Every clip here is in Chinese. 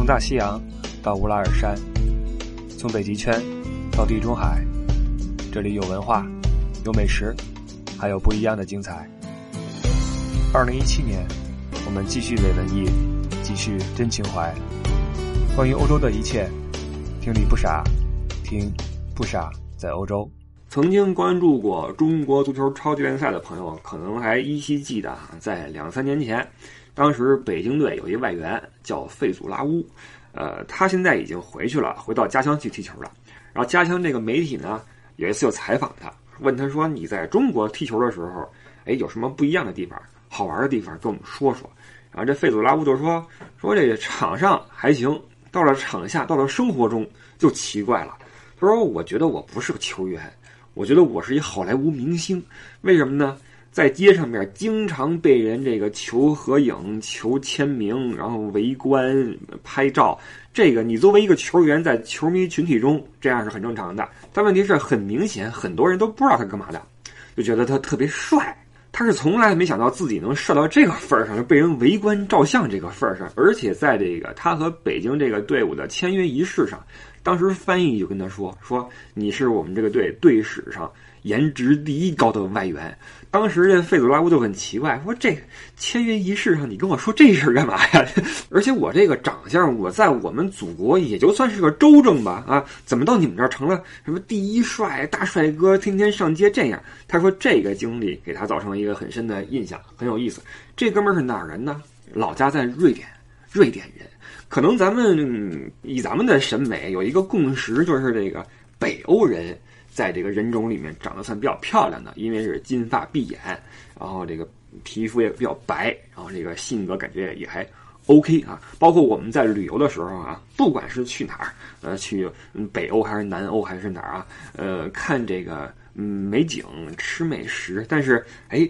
从大西洋到乌拉尔山，从北极圈到地中海，这里有文化，有美食，还有不一样的精彩。二零一七年，我们继续伪文艺，继续真情怀。关于欧洲的一切，听你不傻，听不傻在欧洲。曾经关注过中国足球超级联赛的朋友，可能还依稀记得，在两三年前，当时北京队有一外援叫费祖拉乌，呃，他现在已经回去了，回到家乡去踢球了。然后家乡这个媒体呢，有一次就采访他，问他说：“你在中国踢球的时候，哎，有什么不一样的地方、好玩的地方，跟我们说说。”然后这费祖拉乌就说：“说这个场上还行，到了场下，到了生活中就奇怪了。他说，我觉得我不是个球员。”我觉得我是一好莱坞明星，为什么呢？在街上面经常被人这个求合影、求签名，然后围观拍照。这个你作为一个球员，在球迷群体中这样是很正常的。但问题是很明显，很多人都不知道他干嘛的，就觉得他特别帅。他是从来没想到自己能帅到这个份儿上，就被人围观照相这个份儿上。而且在这个他和北京这个队伍的签约仪式上。当时翻译就跟他说：“说你是我们这个队队史上颜值第一高的外援。”当时这费祖拉乌就很奇怪，说：“这签约仪式上你跟我说这事干嘛呀？而且我这个长相，我在我们祖国也就算是个周正吧？啊，怎么到你们这儿成了什么第一帅、大帅哥，天天上街这样？”他说：“这个经历给他造成了一个很深的印象，很有意思。这哥们儿是哪儿人呢？老家在瑞典，瑞典人。”可能咱们以咱们的审美有一个共识，就是这个北欧人在这个人种里面长得算比较漂亮的，因为是金发碧眼，然后这个皮肤也比较白，然后这个性格感觉也还 OK 啊。包括我们在旅游的时候啊，不管是去哪儿，呃，去北欧还是南欧还是哪儿啊，呃，看这个嗯美景、吃美食，但是哎。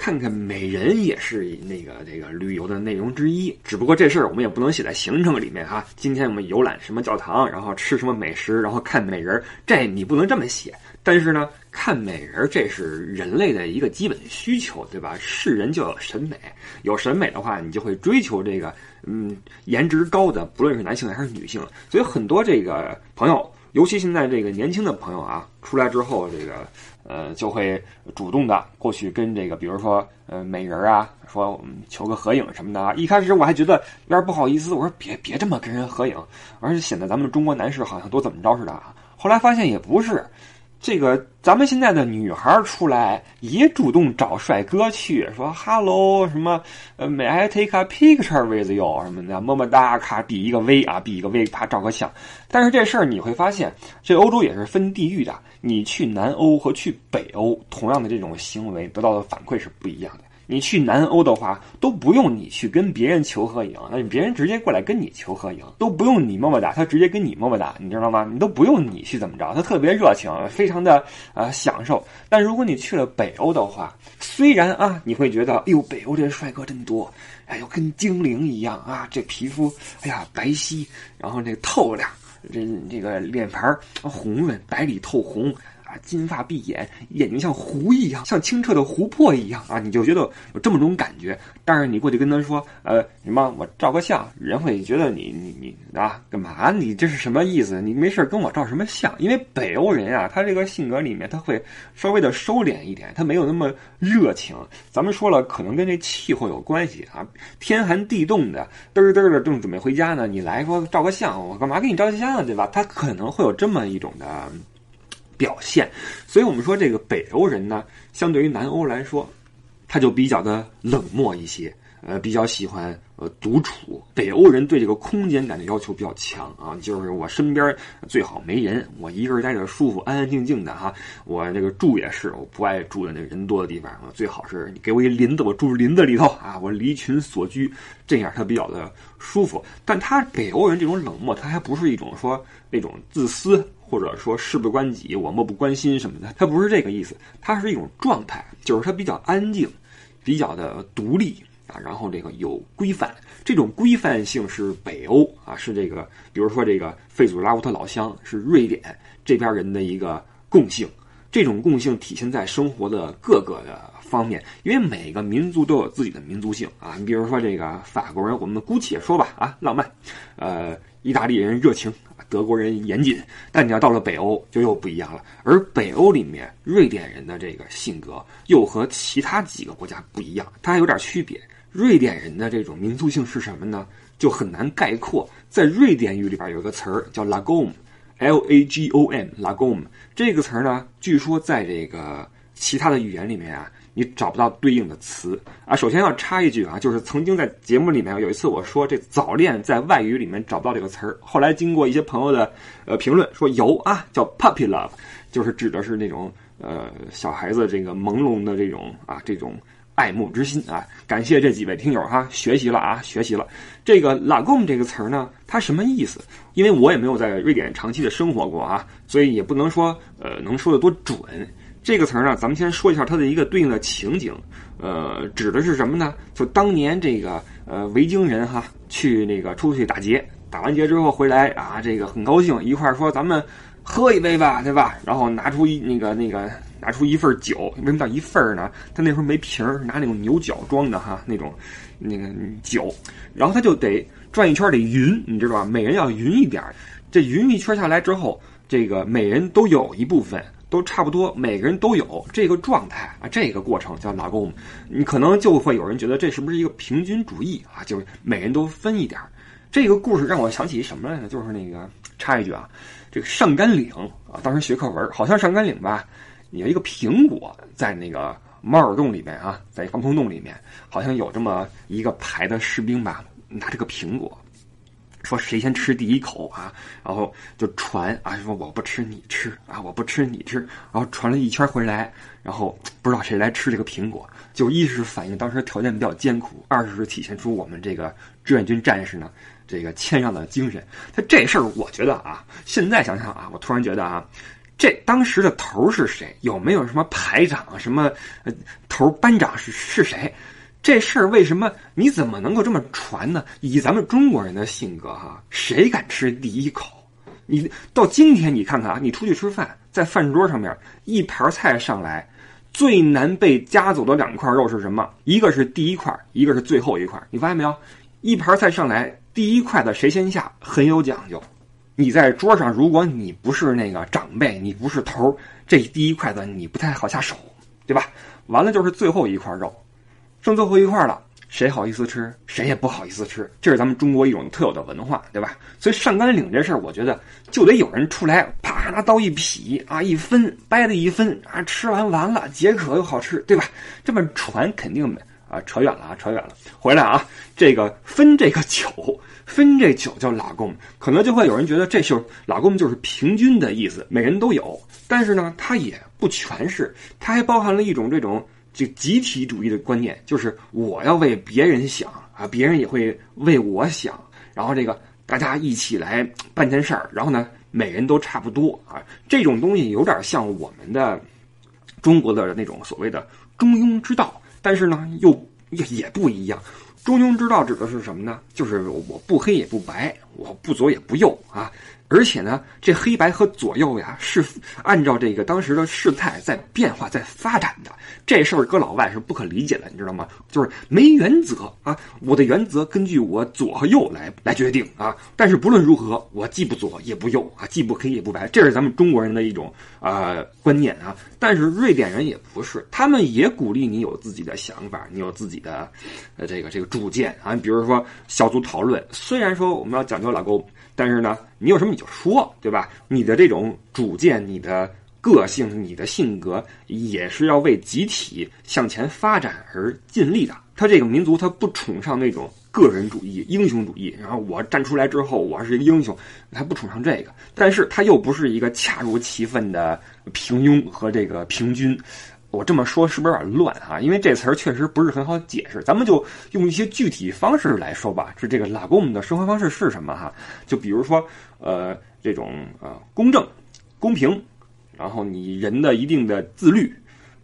看看美人也是那个这个旅游的内容之一，只不过这事儿我们也不能写在行程里面哈。今天我们游览什么教堂，然后吃什么美食，然后看美人，这你不能这么写。但是呢，看美人这是人类的一个基本需求，对吧？是人就有审美，有审美的话，你就会追求这个嗯颜值高的，不论是男性还是女性。所以很多这个朋友，尤其现在这个年轻的朋友啊，出来之后这个。呃，就会主动的过去跟这个，比如说，呃，美人啊，说我们求个合影什么的啊。一开始我还觉得有点不好意思，我说别别这么跟人合影，而且显得咱们中国男士好像都怎么着似的啊。后来发现也不是。这个咱们现在的女孩出来也主动找帅哥去说 “hello” 什么呃，“may I take a picture with you” 什么的，么么哒，咔比一个 V 啊，比一个 V，啪照个相。但是这事儿你会发现，这欧洲也是分地域的。你去南欧和去北欧，同样的这种行为得到的反馈是不一样的。你去南欧的话，都不用你去跟别人求合影，那别人直接过来跟你求合影，都不用你么么哒，他直接跟你么么哒，你知道吗？你都不用你去怎么着，他特别热情，非常的呃享受。但如果你去了北欧的话，虽然啊，你会觉得，哎呦，北欧这帅哥真多，哎呦，跟精灵一样啊，这皮肤，哎呀，白皙，然后这透亮，这这个脸盘红润，白里透红。啊金发碧眼，眼睛像湖一样，像清澈的湖泊一样啊！你就觉得有这么种感觉。但是你过去跟他说，呃，什么我照个相，人会觉得你你你啊，干嘛？你这是什么意思？你没事跟我照什么相？因为北欧人啊，他这个性格里面他会稍微的收敛一点，他没有那么热情。咱们说了，可能跟这气候有关系啊，天寒地冻的，嘚儿嘚儿的正准备回家呢，你来说照个相，我干嘛给你照相啊？对吧？他可能会有这么一种的。表现，所以我们说这个北欧人呢，相对于南欧来说，他就比较的冷漠一些，呃，比较喜欢呃独处。北欧人对这个空间感的要求比较强啊，就是我身边最好没人，我一个人待着舒服，安安静静的哈。我这个住也是，我不爱住在那人多的地方，最好是你给我一林子，我住林子里头啊，我离群所居，这样他比较的舒服。但他北欧人这种冷漠，他还不是一种说那种自私。或者说事不关己，我漠不关心什么的，他不是这个意思，他是一种状态，就是他比较安静，比较的独立啊，然后这个有规范，这种规范性是北欧啊，是这个，比如说这个费祖拉乌特老乡是瑞典这边人的一个共性，这种共性体现在生活的各个的方面，因为每个民族都有自己的民族性啊。你比如说这个法国人，我们姑且说吧啊，浪漫；呃，意大利人热情，德国人严谨。但你要到了北欧，就又不一样了。而北欧里面，瑞典人的这个性格又和其他几个国家不一样，它还有点区别。瑞典人的这种民族性是什么呢？就很难概括。在瑞典语里边有个词儿叫 lagom，l a g o m，lagom 这个词儿呢，据说在这个其他的语言里面啊，你找不到对应的词啊。首先要插一句啊，就是曾经在节目里面有一次我说这早恋在外语里面找不到这个词儿，后来经过一些朋友的呃评论说有啊，叫 puppy love，就是指的是那种呃小孩子这个朦胧的这种啊这种。爱慕之心啊！感谢这几位听友哈，学习了啊，学习了。这个 “lagom” 这个词儿呢，它什么意思？因为我也没有在瑞典长期的生活过啊，所以也不能说呃能说的多准。这个词儿呢，咱们先说一下它的一个对应的情景，呃，指的是什么呢？就当年这个呃维京人哈，去那个出去打劫，打完劫之后回来啊，这个很高兴，一块儿说咱们喝一杯吧，对吧？然后拿出一那个那个。拿出一份酒，为什么叫一份呢？他那时候没瓶儿，拿那种牛角装的哈，那种那个酒，然后他就得转一圈得匀，你知道吧？每人要匀一点儿。这匀一圈下来之后，这个每人都有一部分，都差不多，每个人都有这个状态啊。这个过程叫拉弓，你可能就会有人觉得这是不是一个平均主义啊？就是每人都分一点儿。这个故事让我想起什么来呢？就是那个插一句啊，这个上甘岭啊，当时学课文好像上甘岭吧。有一个苹果在那个猫耳洞里面啊，在防空洞里面，好像有这么一个排的士兵吧，拿这个苹果，说谁先吃第一口啊，然后就传啊，说我不吃你吃啊，我不吃你吃，然后传了一圈回来，然后不知道谁来吃这个苹果，就一是反映当时条件比较艰苦，二是体现出我们这个志愿军战士呢这个谦让的精神。他这事儿，我觉得啊，现在想想啊，我突然觉得啊。这当时的头是谁？有没有什么排长？什么呃头班长是是谁？这事儿为什么你怎么能够这么传呢？以咱们中国人的性格哈，谁敢吃第一口？你到今天你看看啊，你出去吃饭，在饭桌上面一盘菜上来，最难被夹走的两块肉是什么？一个是第一块，一个是最后一块。你发现没有？一盘菜上来，第一筷子谁先下很有讲究。你在桌上，如果你不是那个长辈，你不是头，这第一筷子你不太好下手，对吧？完了就是最后一块肉，剩最后一块了，谁好意思吃？谁也不好意思吃，这是咱们中国一种特有的文化，对吧？所以上甘岭这事儿，我觉得就得有人出来，啪拿刀一劈啊，一分掰的一分啊，吃完完了，解渴又好吃，对吧？这么传肯定的啊，扯远了啊，扯远了，回来啊，这个分这个酒。分这酒叫拉贡，可能就会有人觉得这就拉贡就是平均的意思，每人都有。但是呢，它也不全是，它还包含了一种这种这集体主义的观念，就是我要为别人想啊，别人也会为我想，然后这个大家一起来办件事儿，然后呢，每人都差不多啊。这种东西有点像我们的中国的那种所谓的中庸之道，但是呢，又也也不一样。中庸之道指的是什么呢？就是我不黑也不白，我不左也不右啊。而且呢，这黑白和左右呀，是按照这个当时的事态在变化、在发展的。这事儿搁老外是不可理解的，你知道吗？就是没原则啊！我的原则根据我左和右来来决定啊。但是不论如何，我既不左也不右啊，既不黑也不白。这是咱们中国人的一种呃观念啊。但是瑞典人也不是，他们也鼓励你有自己的想法，你有自己的呃这个这个主见啊。比如说小组讨论，虽然说我们要讲究老公。但是呢，你有什么你就说，对吧？你的这种主见、你的个性、你的性格，也是要为集体向前发展而尽力的。他这个民族，他不崇尚那种个人主义、英雄主义，然后我站出来之后，我是一个英雄，他不崇尚这个。但是他又不是一个恰如其分的平庸和这个平均。我这么说是不是有点乱啊？因为这词儿确实不是很好解释，咱们就用一些具体方式来说吧。是这个拉贡的生活方式是什么哈？就比如说，呃，这种呃公正、公平，然后你人的一定的自律，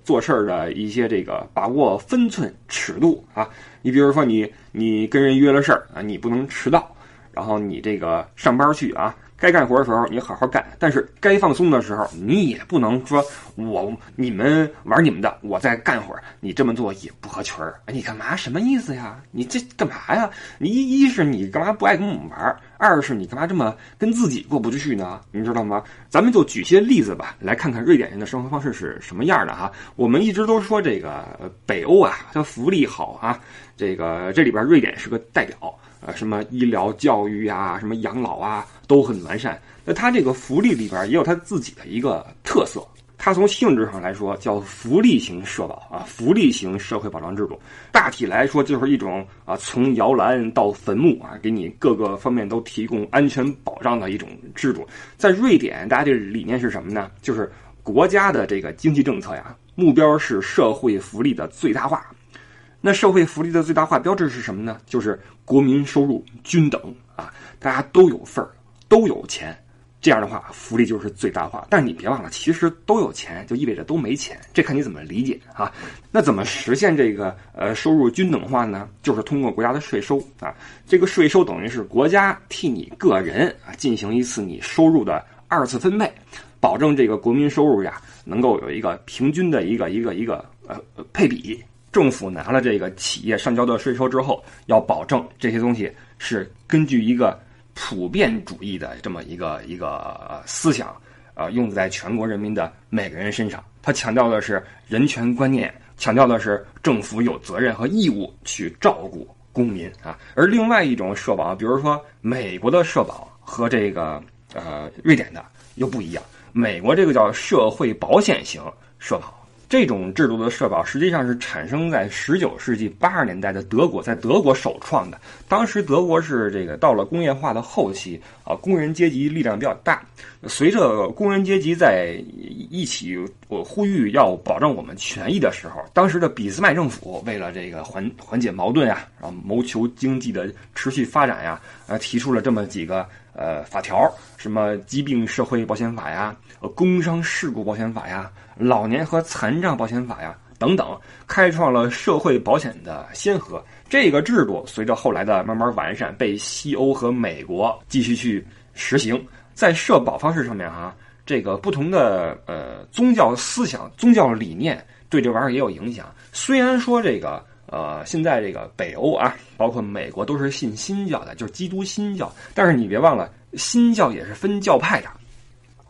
做事儿的一些这个把握分寸尺度啊。你比如说你你跟人约了事儿啊，你不能迟到。然后你这个上班去啊。该干活的时候你好好干，但是该放松的时候你也不能说我你们玩你们的，我再干会儿。你这么做也不合群儿。你干嘛？什么意思呀？你这干嘛呀？你一一是你干嘛不爱跟我们玩？二是你干嘛这么跟自己过不去呢？你知道吗？咱们就举些例子吧，来看看瑞典人的生活方式是什么样的哈。我们一直都说这个北欧啊，它福利好啊，这个这里边瑞典是个代表。啊，什么医疗、教育啊，什么养老啊，都很完善。那它这个福利里边也有它自己的一个特色。它从性质上来说叫福利型社保啊，福利型社会保障制度。大体来说就是一种啊，从摇篮到坟墓啊，给你各个方面都提供安全保障的一种制度。在瑞典，大家这理念是什么呢？就是国家的这个经济政策呀，目标是社会福利的最大化。那社会福利的最大化标志是什么呢？就是国民收入均等啊，大家都有份儿，都有钱，这样的话福利就是最大化。但是你别忘了，其实都有钱就意味着都没钱，这看你怎么理解啊。那怎么实现这个呃收入均等化呢？就是通过国家的税收啊，这个税收等于是国家替你个人啊进行一次你收入的二次分配，保证这个国民收入呀能够有一个平均的一个一个一个呃配比。政府拿了这个企业上交的税收之后，要保证这些东西是根据一个普遍主义的这么一个一个思想，呃，用在全国人民的每个人身上。他强调的是人权观念，强调的是政府有责任和义务去照顾公民啊。而另外一种社保，比如说美国的社保和这个呃瑞典的又不一样，美国这个叫社会保险型社保。这种制度的社保实际上是产生在十九世纪八十年代的德国，在德国首创的。当时德国是这个到了工业化的后期啊，工人阶级力量比较大。随着工人阶级在一起我呼吁要保证我们权益的时候，当时的俾斯麦政府为了这个缓缓解矛盾呀，然后谋求经济的持续发展呀，呃，提出了这么几个呃法条，什么疾病社会保险法呀，呃，工伤事故保险法呀。老年和残障保险法呀，等等，开创了社会保险的先河。这个制度随着后来的慢慢完善，被西欧和美国继续去实行。在社保方式上面，哈，这个不同的呃宗教思想、宗教理念对这玩意儿也有影响。虽然说这个呃现在这个北欧啊，包括美国都是信新教的，就是基督新教，但是你别忘了，新教也是分教派的。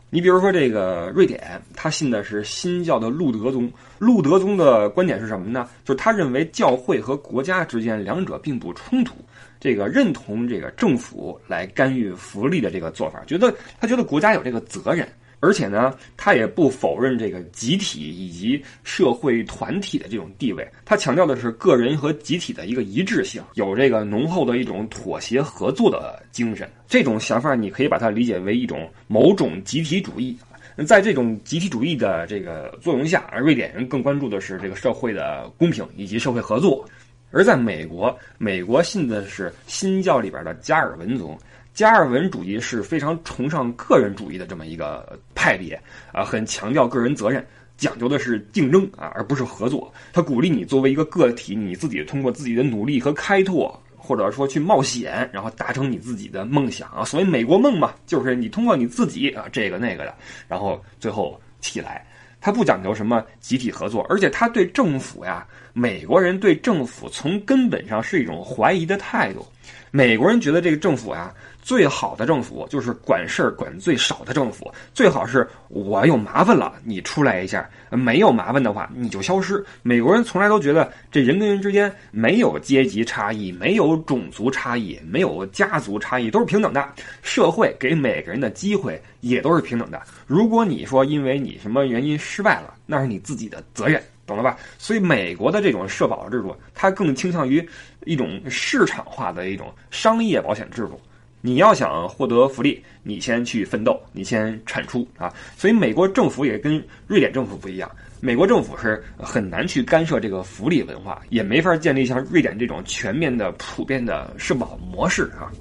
你比如说这个瑞典，他信的是新教的路德宗。路德宗的观点是什么呢？就是他认为教会和国家之间两者并不冲突，这个认同这个政府来干预福利的这个做法，觉得他觉得国家有这个责任。而且呢，他也不否认这个集体以及社会团体的这种地位，他强调的是个人和集体的一个一致性，有这个浓厚的一种妥协合作的精神。这种想法你可以把它理解为一种某种集体主义。在这种集体主义的这个作用下，瑞典人更关注的是这个社会的公平以及社会合作。而在美国，美国信的是新教里边的加尔文宗。加尔文主义是非常崇尚个人主义的这么一个派别啊，很强调个人责任，讲究的是竞争啊，而不是合作。他鼓励你作为一个个体，你自己通过自己的努力和开拓，或者说去冒险，然后达成你自己的梦想啊。所谓美国梦嘛，就是你通过你自己啊，这个那个的，然后最后起来。他不讲究什么集体合作，而且他对政府呀，美国人对政府从根本上是一种怀疑的态度。美国人觉得这个政府呀。最好的政府就是管事儿管最少的政府，最好是我有麻烦了，你出来一下；没有麻烦的话，你就消失。美国人从来都觉得这人跟人之间没有阶级差异，没有种族差异，没有家族差异，都是平等的。社会给每个人的机会也都是平等的。如果你说因为你什么原因失败了，那是你自己的责任，懂了吧？所以美国的这种社保制度，它更倾向于一种市场化的一种商业保险制度。你要想获得福利，你先去奋斗，你先产出啊！所以美国政府也跟瑞典政府不一样，美国政府是很难去干涉这个福利文化，也没法建立像瑞典这种全面的、普遍的社保模式啊。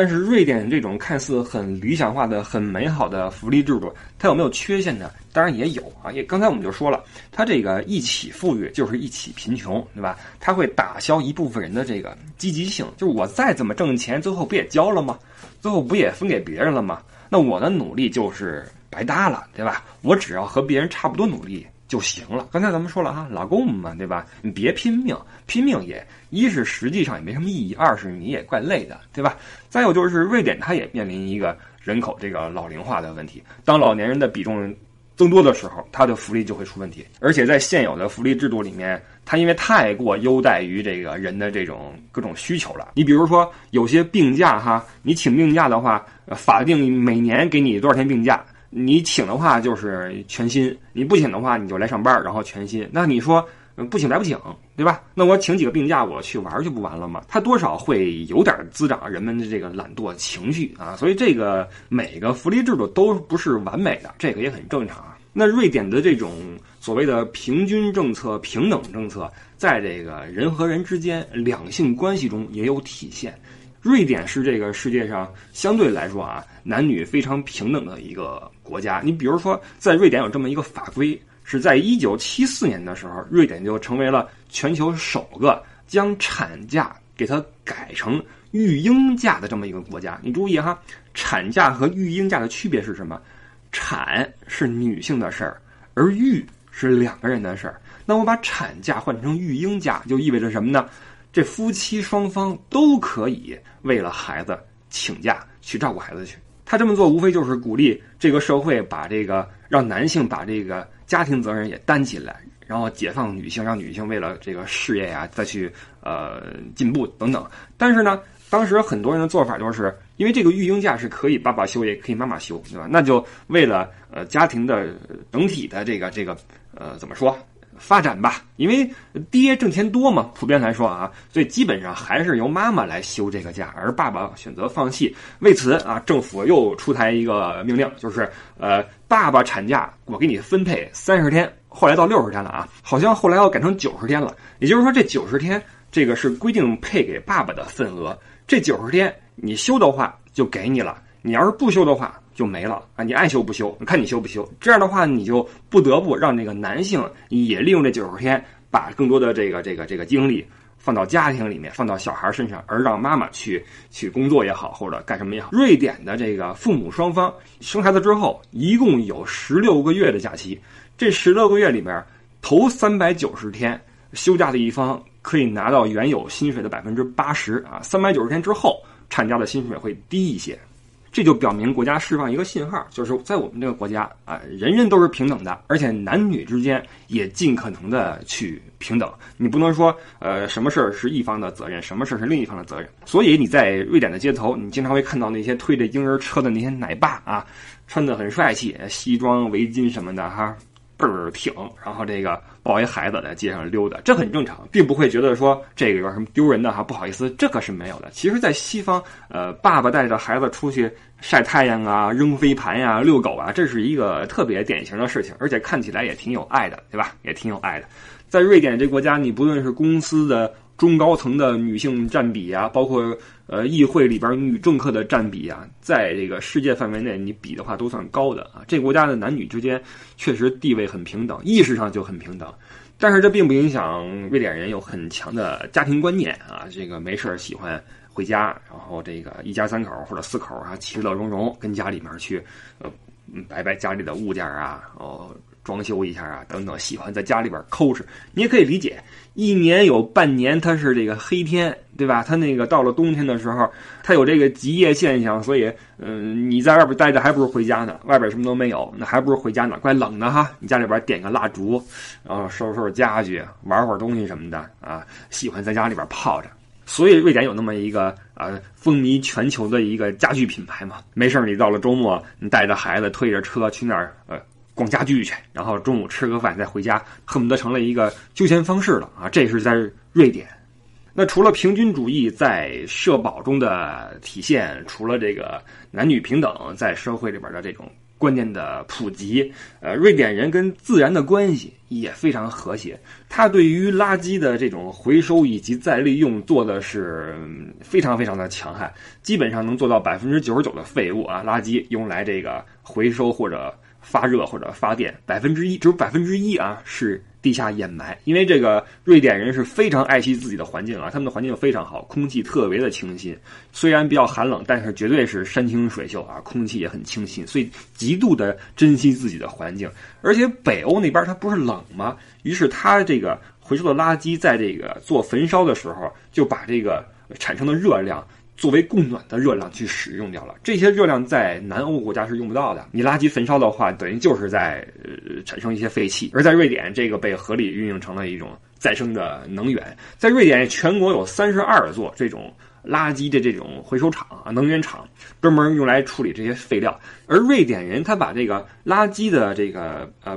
但是瑞典这种看似很理想化的、很美好的福利制度，它有没有缺陷呢？当然也有啊。也刚才我们就说了，它这个一起富裕就是一起贫穷，对吧？它会打消一部分人的这个积极性，就是我再怎么挣钱，最后不也交了吗？最后不也分给别人了吗？那我的努力就是白搭了，对吧？我只要和别人差不多努力。就行了。刚才咱们说了哈，老公嘛，对吧？你别拼命，拼命也一是实际上也没什么意义，二是你也怪累的，对吧？再有就是瑞典，它也面临一个人口这个老龄化的问题。当老年人的比重增多的时候，它的福利就会出问题。而且在现有的福利制度里面，它因为太过优待于这个人的这种各种需求了。你比如说有些病假哈，你请病假的话，法定每年给你多少天病假？你请的话就是全薪，你不请的话你就来上班，然后全薪。那你说不请白不请，对吧？那我请几个病假，我去玩就不完了吗？它多少会有点滋长人们的这个懒惰情绪啊。所以这个每个福利制度都不是完美的，这个也很正常啊。那瑞典的这种所谓的平均政策、平等政策，在这个人和人之间两性关系中也有体现。瑞典是这个世界上相对来说啊，男女非常平等的一个国家。你比如说，在瑞典有这么一个法规，是在一九七四年的时候，瑞典就成为了全球首个将产假给它改成育婴假的这么一个国家。你注意哈，产假和育婴假的区别是什么？产是女性的事儿，而育是两个人的事儿。那我把产假换成育婴假，就意味着什么呢？这夫妻双方都可以为了孩子请假去照顾孩子去。他这么做无非就是鼓励这个社会把这个让男性把这个家庭责任也担起来，然后解放女性，让女性为了这个事业呀再去呃进步等等。但是呢，当时很多人的做法就是因为这个育婴假是可以爸爸休也可以妈妈休，对吧？那就为了呃家庭的整体的这个这个呃怎么说？发展吧，因为爹挣钱多嘛，普遍来说啊，所以基本上还是由妈妈来休这个假，而爸爸选择放弃。为此啊，政府又出台一个命令，就是呃，爸爸产假我给你分配三十天，后来到六十天了啊，好像后来要改成九十天了。也就是说，这九十天这个是规定配给爸爸的份额，这九十天你休的话就给你了，你要是不休的话。就没了啊！你爱休不休，看你休不休。这样的话，你就不得不让这个男性也利用这九十天，把更多的这个这个这个精力放到家庭里面，放到小孩身上，而让妈妈去去工作也好，或者干什么也好。瑞典的这个父母双方生孩子之后，一共有十六个月的假期。这十六个月里边，头三百九十天休假的一方可以拿到原有薪水的百分之八十啊。三百九十天之后，产假的薪水会低一些。这就表明国家释放一个信号，就是在我们这个国家啊，人人都是平等的，而且男女之间也尽可能的去平等。你不能说，呃，什么事儿是一方的责任，什么事儿是另一方的责任。所以你在瑞典的街头，你经常会看到那些推着婴儿车的那些奶爸啊，穿的很帅气，西装、围巾什么的，哈。倍儿挺，然后这个抱一孩子在街上溜达，这很正常，并不会觉得说这个有什么丢人的哈，不好意思，这可是没有的。其实，在西方，呃，爸爸带着孩子出去晒太阳啊、扔飞盘呀、遛狗啊，这是一个特别典型的事情，而且看起来也挺有爱的，对吧？也挺有爱的。在瑞典这国家，你不论是公司的。中高层的女性占比啊，包括呃议会里边女政客的占比啊，在这个世界范围内，你比的话都算高的啊。这国家的男女之间确实地位很平等，意识上就很平等。但是这并不影响瑞典人有很强的家庭观念啊，这个没事喜欢回家，然后这个一家三口或者四口啊，其乐融融跟家里面去呃摆摆家里的物件啊，哦。装修一下啊，等等，喜欢在家里边抠哧，你也可以理解。一年有半年它是这个黑天，对吧？它那个到了冬天的时候，它有这个极夜现象，所以，嗯，你在外边待着还不如回家呢。外边什么都没有，那还不如回家呢，怪冷的哈。你家里边点个蜡烛，然后收拾收拾家具，玩会儿东西什么的啊，喜欢在家里边泡着。所以瑞典有那么一个啊风靡全球的一个家具品牌嘛。没事你到了周末，你带着孩子推着车去那儿呃。逛家具去，然后中午吃个饭再回家，恨不得成了一个休闲方式了啊！这是在瑞典。那除了平均主义在社保中的体现，除了这个男女平等在社会里边的这种观念的普及，呃，瑞典人跟自然的关系也非常和谐。他对于垃圾的这种回收以及再利用做的是非常非常的强悍，基本上能做到百分之九十九的废物啊垃圾用来这个回收或者发热或者发电，百分之一只有百分之一啊是。地下掩埋，因为这个瑞典人是非常爱惜自己的环境啊，他们的环境非常好，空气特别的清新。虽然比较寒冷，但是绝对是山清水秀啊，空气也很清新，所以极度的珍惜自己的环境。而且北欧那边它不是冷吗？于是他这个回收的垃圾在这个做焚烧的时候，就把这个产生的热量。作为供暖的热量去使用掉了，这些热量在南欧国家是用不到的。你垃圾焚烧的话，等于就是在呃产生一些废气，而在瑞典，这个被合理运用成了一种再生的能源。在瑞典，全国有三十二座这种垃圾的这种回收厂啊，能源厂，专门用来处理这些废料。而瑞典人他把这个垃圾的这个呃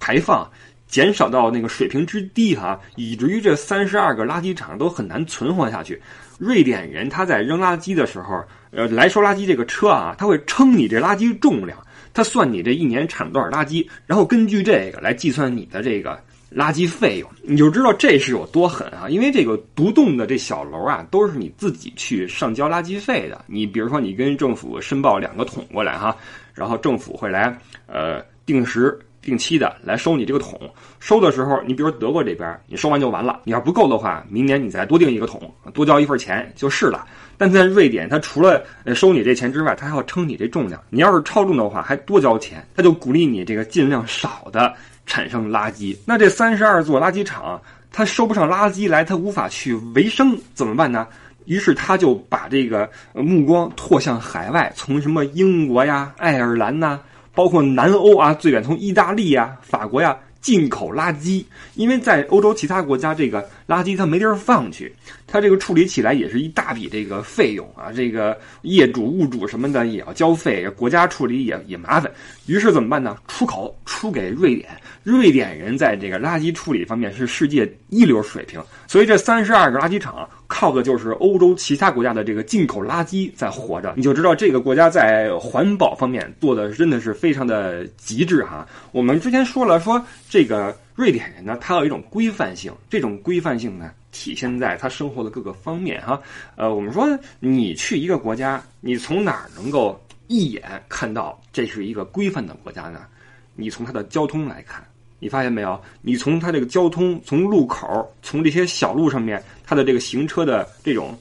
排放减少到那个水平之低哈，以至于这三十二个垃圾厂都很难存活下去。瑞典人他在扔垃圾的时候，呃，来收垃圾这个车啊，他会称你这垃圾重量，他算你这一年产多少垃圾，然后根据这个来计算你的这个垃圾费用，你就知道这是有多狠啊！因为这个独栋的这小楼啊，都是你自己去上交垃圾费的。你比如说，你跟政府申报两个桶过来哈，然后政府会来呃定时。定期的来收你这个桶，收的时候，你比如德国这边，你收完就完了。你要不够的话，明年你再多订一个桶，多交一份钱就是了。但在瑞典，它除了收你这钱之外，它还要称你这重量。你要是超重的话，还多交钱。他就鼓励你这个尽量少的产生垃圾。那这三十二座垃圾场，它收不上垃圾来，它无法去维生，怎么办呢？于是他就把这个目光拓向海外，从什么英国呀、爱尔兰呐。包括南欧啊，最远从意大利呀、法国呀进口垃圾，因为在欧洲其他国家，这个垃圾它没地儿放去，它这个处理起来也是一大笔这个费用啊，这个业主、物主什么的也要交费，国家处理也也麻烦。于是怎么办呢？出口出给瑞典，瑞典人在这个垃圾处理方面是世界一流水平，所以这三十二个垃圾场。靠的就是欧洲其他国家的这个进口垃圾在活着，你就知道这个国家在环保方面做的真的是非常的极致哈。我们之前说了，说这个瑞典人呢，他有一种规范性，这种规范性呢体现在他生活的各个方面哈。呃，我们说你去一个国家，你从哪儿能够一眼看到这是一个规范的国家呢？你从它的交通来看。你发现没有？你从它这个交通，从路口，从这些小路上面，它的这个行车的这种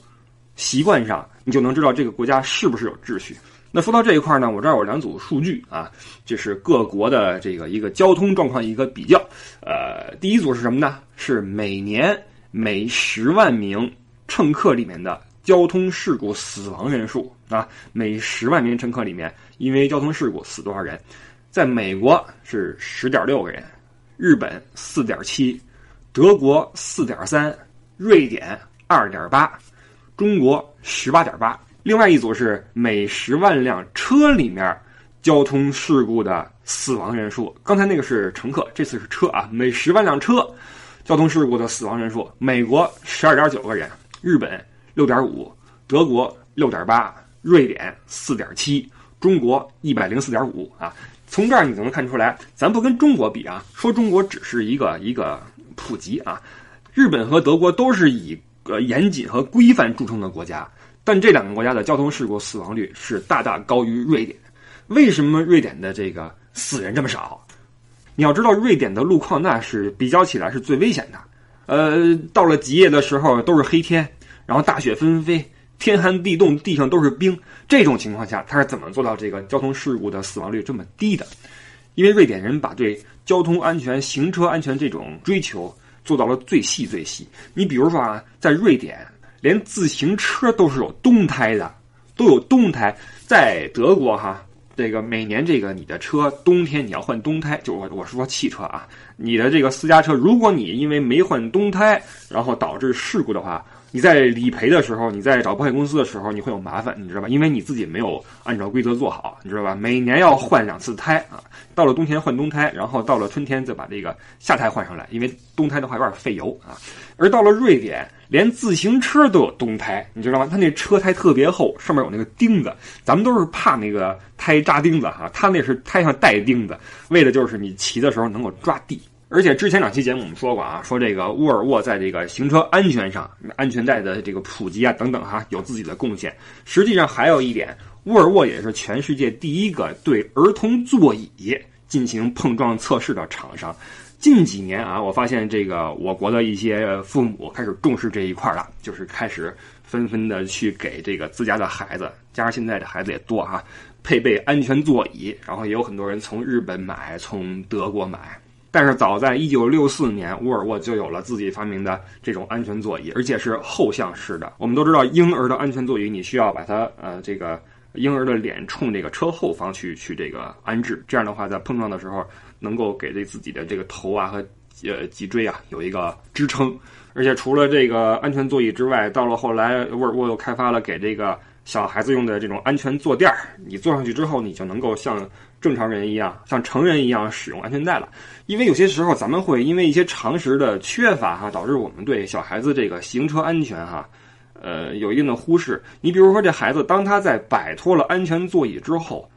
习惯上，你就能知道这个国家是不是有秩序。那说到这一块呢，我这儿有两组数据啊，就是各国的这个一个交通状况一个比较。呃，第一组是什么呢？是每年每十万名乘客里面的交通事故死亡人数啊，每十万名乘客里面因为交通事故死多少人？在美国是十点六个人。日本四点七，德国四点三，瑞典二点八，中国十八点八。另外一组是每十万辆车里面交通事故的死亡人数。刚才那个是乘客，这次是车啊。每十万辆车交通事故的死亡人数，美国十二点九个人，日本六点五，德国六点八，瑞典四点七，中国一百零四点五啊。从这儿你就能看出来，咱不跟中国比啊，说中国只是一个一个普及啊。日本和德国都是以呃严谨和规范著称的国家，但这两个国家的交通事故死亡率是大大高于瑞典。为什么瑞典的这个死人这么少？你要知道，瑞典的路况那是比较起来是最危险的。呃，到了极夜的时候都是黑天，然后大雪纷飞。天寒地冻，地上都是冰，这种情况下，他是怎么做到这个交通事故的死亡率这么低的？因为瑞典人把对交通安全、行车安全这种追求做到了最细最细。你比如说啊，在瑞典，连自行车都是有冬胎的，都有冬胎。在德国哈，这个每年这个你的车冬天你要换冬胎，就我我是说汽车啊，你的这个私家车，如果你因为没换冬胎，然后导致事故的话。你在理赔的时候，你在找保险公司的时候，你会有麻烦，你知道吧？因为你自己没有按照规则做好，你知道吧？每年要换两次胎啊，到了冬天换冬胎，然后到了春天再把这个夏胎换上来，因为冬胎的话有点费油啊。而到了瑞典，连自行车都有冬胎，你知道吗？它那车胎特别厚，上面有那个钉子，咱们都是怕那个胎扎钉子哈，它那是胎上带钉子，为的就是你骑的时候能够抓地。而且之前两期节目我们说过啊，说这个沃尔沃在这个行车安全上、安全带的这个普及啊等等哈，有自己的贡献。实际上还有一点，沃尔沃也是全世界第一个对儿童座椅进行碰撞测试的厂商。近几年啊，我发现这个我国的一些父母开始重视这一块了，就是开始纷纷的去给这个自家的孩子，加上现在的孩子也多啊，配备安全座椅。然后也有很多人从日本买，从德国买。但是早在一九六四年，沃尔沃就有了自己发明的这种安全座椅，而且是后向式的。我们都知道，婴儿的安全座椅你需要把它呃这个婴儿的脸冲这个车后方去去这个安置，这样的话在碰撞的时候能够给这自己的这个头啊和呃脊椎啊有一个支撑。而且除了这个安全座椅之外，到了后来，沃尔沃又开发了给这个小孩子用的这种安全坐垫儿，你坐上去之后，你就能够像。正常人一样，像成人一样使用安全带了，因为有些时候咱们会因为一些常识的缺乏哈，导致我们对小孩子这个行车安全哈，呃，有一定的忽视。你比如说这孩子，当他在摆脱了安全座椅之后，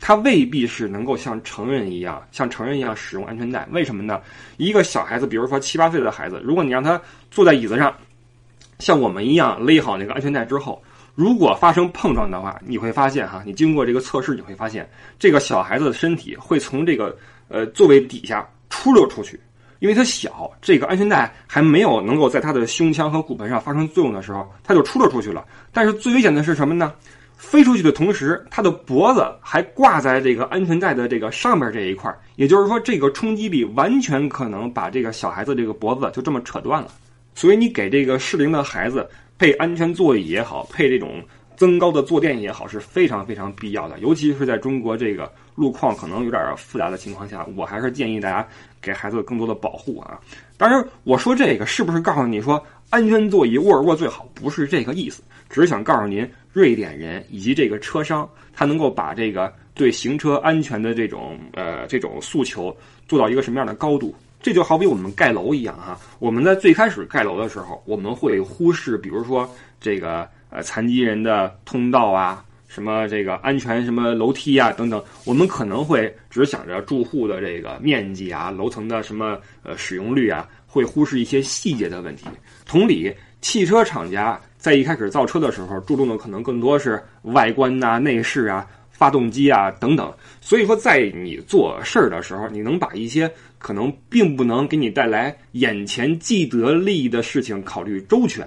他未必是能够像成人一样，像成人一样使用安全带。为什么呢？一个小孩子，比如说七八岁的孩子，如果你让他坐在椅子上，像我们一样勒好那个安全带之后。如果发生碰撞的话，你会发现哈，你经过这个测试，你会发现这个小孩子的身体会从这个呃座位底下出溜出去，因为他小，这个安全带还没有能够在他的胸腔和骨盆上发生作用的时候，他就出溜出去了。但是最危险的是什么呢？飞出去的同时，他的脖子还挂在这个安全带的这个上面这一块，也就是说，这个冲击力完全可能把这个小孩子这个脖子就这么扯断了。所以你给这个适龄的孩子。配安全座椅也好，配这种增高的坐垫也好，是非常非常必要的。尤其是在中国这个路况可能有点复杂的情况下，我还是建议大家给孩子更多的保护啊。当然，我说这个是不是告诉你说安全座椅沃尔沃最好？不是这个意思，只是想告诉您，瑞典人以及这个车商，他能够把这个对行车安全的这种呃这种诉求做到一个什么样的高度。这就好比我们盖楼一样哈，我们在最开始盖楼的时候，我们会忽视，比如说这个呃残疾人的通道啊，什么这个安全什么楼梯啊等等，我们可能会只想着住户的这个面积啊，楼层的什么呃使用率啊，会忽视一些细节的问题。同理，汽车厂家在一开始造车的时候，注重的可能更多是外观呐、内饰啊。发动机啊，等等，所以说在你做事儿的时候，你能把一些可能并不能给你带来眼前既得利益的事情考虑周全，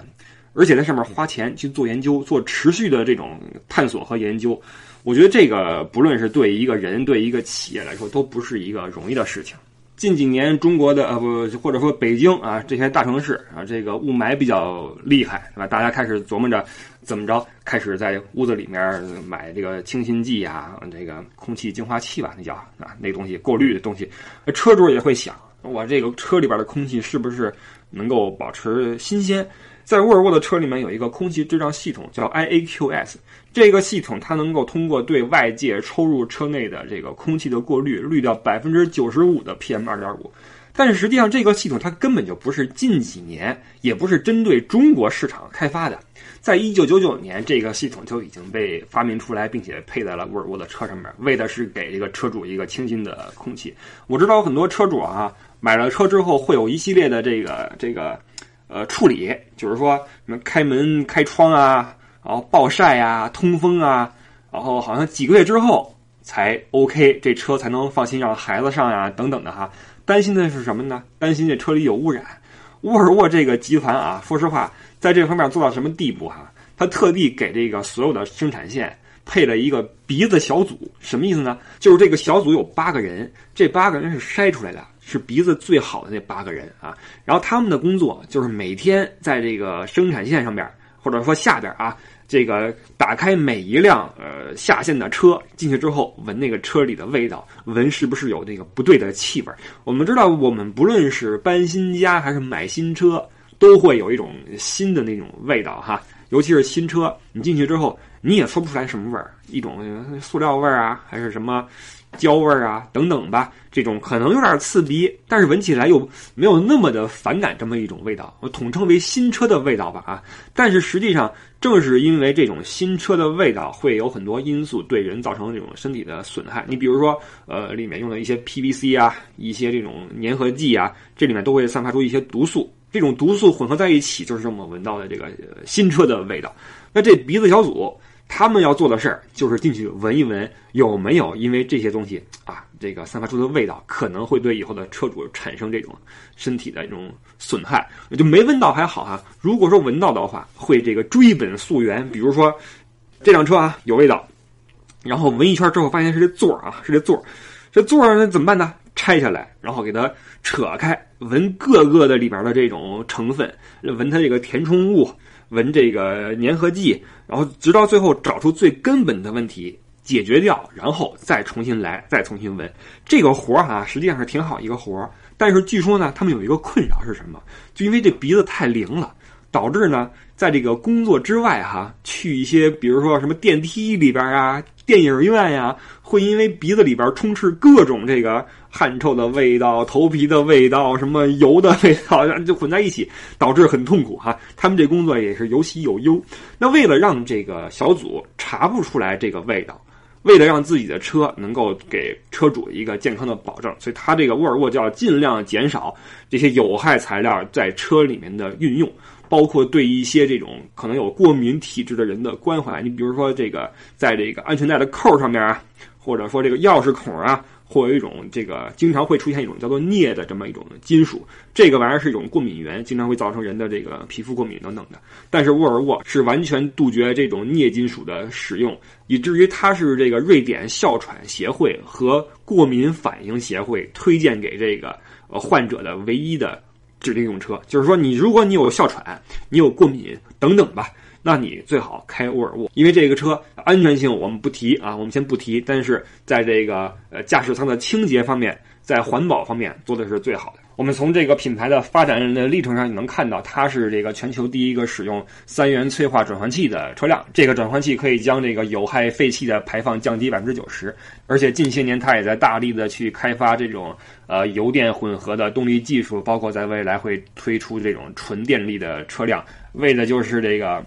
而且在上面花钱去做研究，做持续的这种探索和研究，我觉得这个不论是对一个人，对一个企业来说，都不是一个容易的事情。近几年，中国的呃不或者说北京啊这些大城市啊，这个雾霾比较厉害，对吧？大家开始琢磨着怎么着，开始在屋子里面买这个清新剂啊，这个空气净化器吧，那叫啊那东西过滤的东西。车主也会想，我这个车里边的空气是不是能够保持新鲜？在沃尔沃的车里面有一个空气质量系统，叫 IAQS。这个系统它能够通过对外界抽入车内的这个空气的过滤，滤掉百分之九十五的 PM 二点五。但是实际上，这个系统它根本就不是近几年，也不是针对中国市场开发的。在一九九九年，这个系统就已经被发明出来，并且配在了沃尔沃的车上面，为的是给这个车主一个清新的空气。我知道很多车主啊，买了车之后会有一系列的这个这个。呃，处理就是说什么开门、开窗啊，然后暴晒啊、通风啊，然后好像几个月之后才 OK，这车才能放心让孩子上呀，等等的哈。担心的是什么呢？担心这车里有污染。沃尔沃这个集团啊，说实话，在这方面做到什么地步哈？他特地给这个所有的生产线配了一个鼻子小组，什么意思呢？就是这个小组有八个人，这八个人是筛出来的。是鼻子最好的那八个人啊，然后他们的工作就是每天在这个生产线上边，或者说下边啊，这个打开每一辆呃下线的车进去之后，闻那个车里的味道，闻是不是有那个不对的气味。我们知道，我们不论是搬新家还是买新车，都会有一种新的那种味道哈，尤其是新车，你进去之后，你也说不出来什么味儿，一种塑料味儿啊，还是什么焦味儿啊等等吧。这种可能有点刺鼻，但是闻起来又没有那么的反感，这么一种味道，我统称为新车的味道吧啊。但是实际上，正是因为这种新车的味道，会有很多因素对人造成这种身体的损害。你比如说，呃，里面用的一些 PVC 啊，一些这种粘合剂啊，这里面都会散发出一些毒素。这种毒素混合在一起，就是我们闻到的这个新车的味道。那这鼻子小组。他们要做的事儿就是进去闻一闻，有没有因为这些东西啊，这个散发出的味道可能会对以后的车主产生这种身体的这种损害。就没闻到还好哈，如果说闻到的话，会这个追本溯源。比如说这辆车啊有味道，然后闻一圈之后发现是这座儿啊，是这座儿，这座儿那怎么办呢？拆下来，然后给它扯开，闻各个的里边的这种成分，闻它这个填充物。闻这个粘合剂，然后直到最后找出最根本的问题解决掉，然后再重新来，再重新闻这个活儿哈，实际上是挺好一个活儿。但是据说呢，他们有一个困扰是什么？就因为这鼻子太灵了，导致呢，在这个工作之外哈，去一些比如说什么电梯里边啊。电影院呀，会因为鼻子里边充斥各种这个汗臭的味道、头皮的味道、什么油的味道，就混在一起，导致很痛苦哈。他们这工作也是有喜有忧。那为了让这个小组查不出来这个味道，为了让自己的车能够给车主一个健康的保证，所以他这个沃尔沃就要尽量减少这些有害材料在车里面的运用。包括对一些这种可能有过敏体质的人的关怀，你比如说这个，在这个安全带的扣上面啊，或者说这个钥匙孔啊，或有一种这个经常会出现一种叫做镍的这么一种金属，这个玩意儿是一种过敏源，经常会造成人的这个皮肤过敏等等的。但是沃尔沃是完全杜绝这种镍金属的使用，以至于它是这个瑞典哮喘协会和过敏反应协会推荐给这个呃患者的唯一的。指定用车，就是说，你如果你有哮喘，你有过敏等等吧，那你最好开沃尔沃，因为这个车安全性我们不提啊，我们先不提，但是在这个呃驾驶舱的清洁方面。在环保方面做的是最好的。我们从这个品牌的发展的历程上，你能看到它是这个全球第一个使用三元催化转换器的车辆。这个转换器可以将这个有害废气的排放降低百分之九十。而且近些年，它也在大力的去开发这种呃油电混合的动力技术，包括在未来会推出这种纯电力的车辆，为的就是这个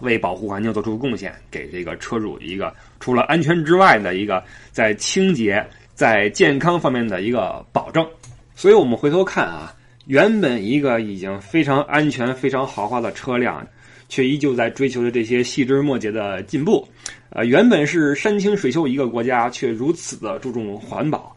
为保护环境做出贡献，给这个车主一个除了安全之外的一个在清洁。在健康方面的一个保证，所以我们回头看啊，原本一个已经非常安全、非常豪华的车辆，却依旧在追求着这些细枝末节的进步。呃，原本是山清水秀一个国家，却如此的注重环保；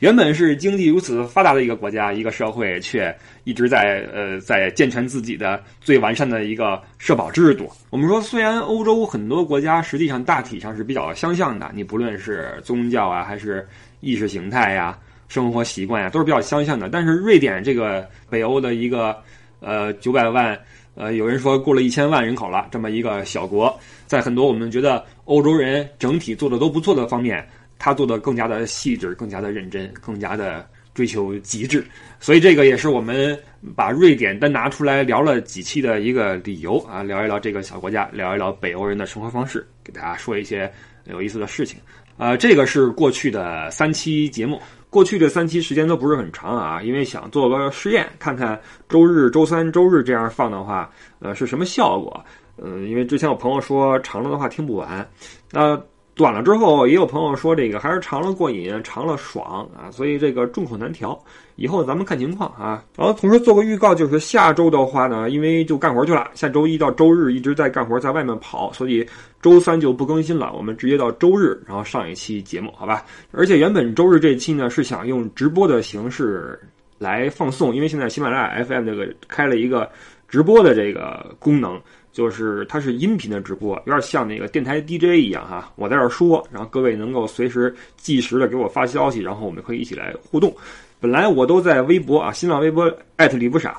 原本是经济如此发达的一个国家、一个社会，却一直在呃在健全自己的最完善的一个社保制度。我们说，虽然欧洲很多国家实际上大体上是比较相像的，你不论是宗教啊，还是意识形态呀，生活习惯呀，都是比较相像的。但是瑞典这个北欧的一个呃九百万，呃有人说过了一千万人口了，这么一个小国，在很多我们觉得欧洲人整体做的都不错的方面，他做的更加的细致，更加的认真，更加的追求极致。所以这个也是我们把瑞典单拿出来聊了几期的一个理由啊，聊一聊这个小国家，聊一聊北欧人的生活方式，给大家说一些有意思的事情。呃，这个是过去的三期节目，过去的三期时间都不是很长啊，因为想做个试验，看看周日、周三、周日这样放的话，呃，是什么效果？嗯，因为之前有朋友说长了的话听不完，那。短了之后，也有朋友说这个还是长了过瘾，长了爽啊，所以这个众口难调。以后咱们看情况啊。然后同时做个预告，就是下周的话呢，因为就干活去了，下周一到周日一直在干活，在外面跑，所以周三就不更新了。我们直接到周日，然后上一期节目，好吧？而且原本周日这期呢是想用直播的形式来放送，因为现在喜马拉雅 FM 这个开了一个直播的这个功能。就是它是音频的直播，有点像那个电台 DJ 一样哈。我在这儿说，然后各位能够随时即时的给我发消息，然后我们可以一起来互动。本来我都在微博啊，新浪微博艾特李不傻，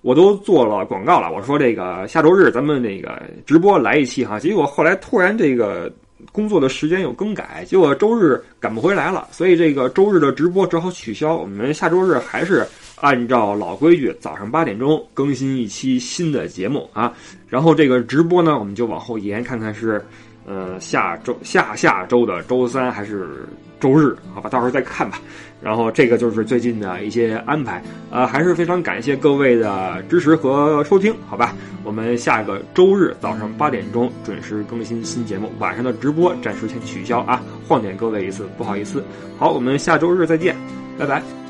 我都做了广告了。我说这个下周日咱们那个直播来一期哈，结果后来突然这个工作的时间有更改，结果周日赶不回来了，所以这个周日的直播只好取消。我们下周日还是按照老规矩，早上八点钟更新一期新的节目啊。然后这个直播呢，我们就往后延，看看是呃下周下下周的周三还是周日，好吧，到时候再看吧。然后这个就是最近的一些安排，呃，还是非常感谢各位的支持和收听，好吧？我们下个周日早上八点钟准时更新新节目，晚上的直播暂时先取消啊，晃点各位一次，不好意思。好，我们下周日再见，拜拜。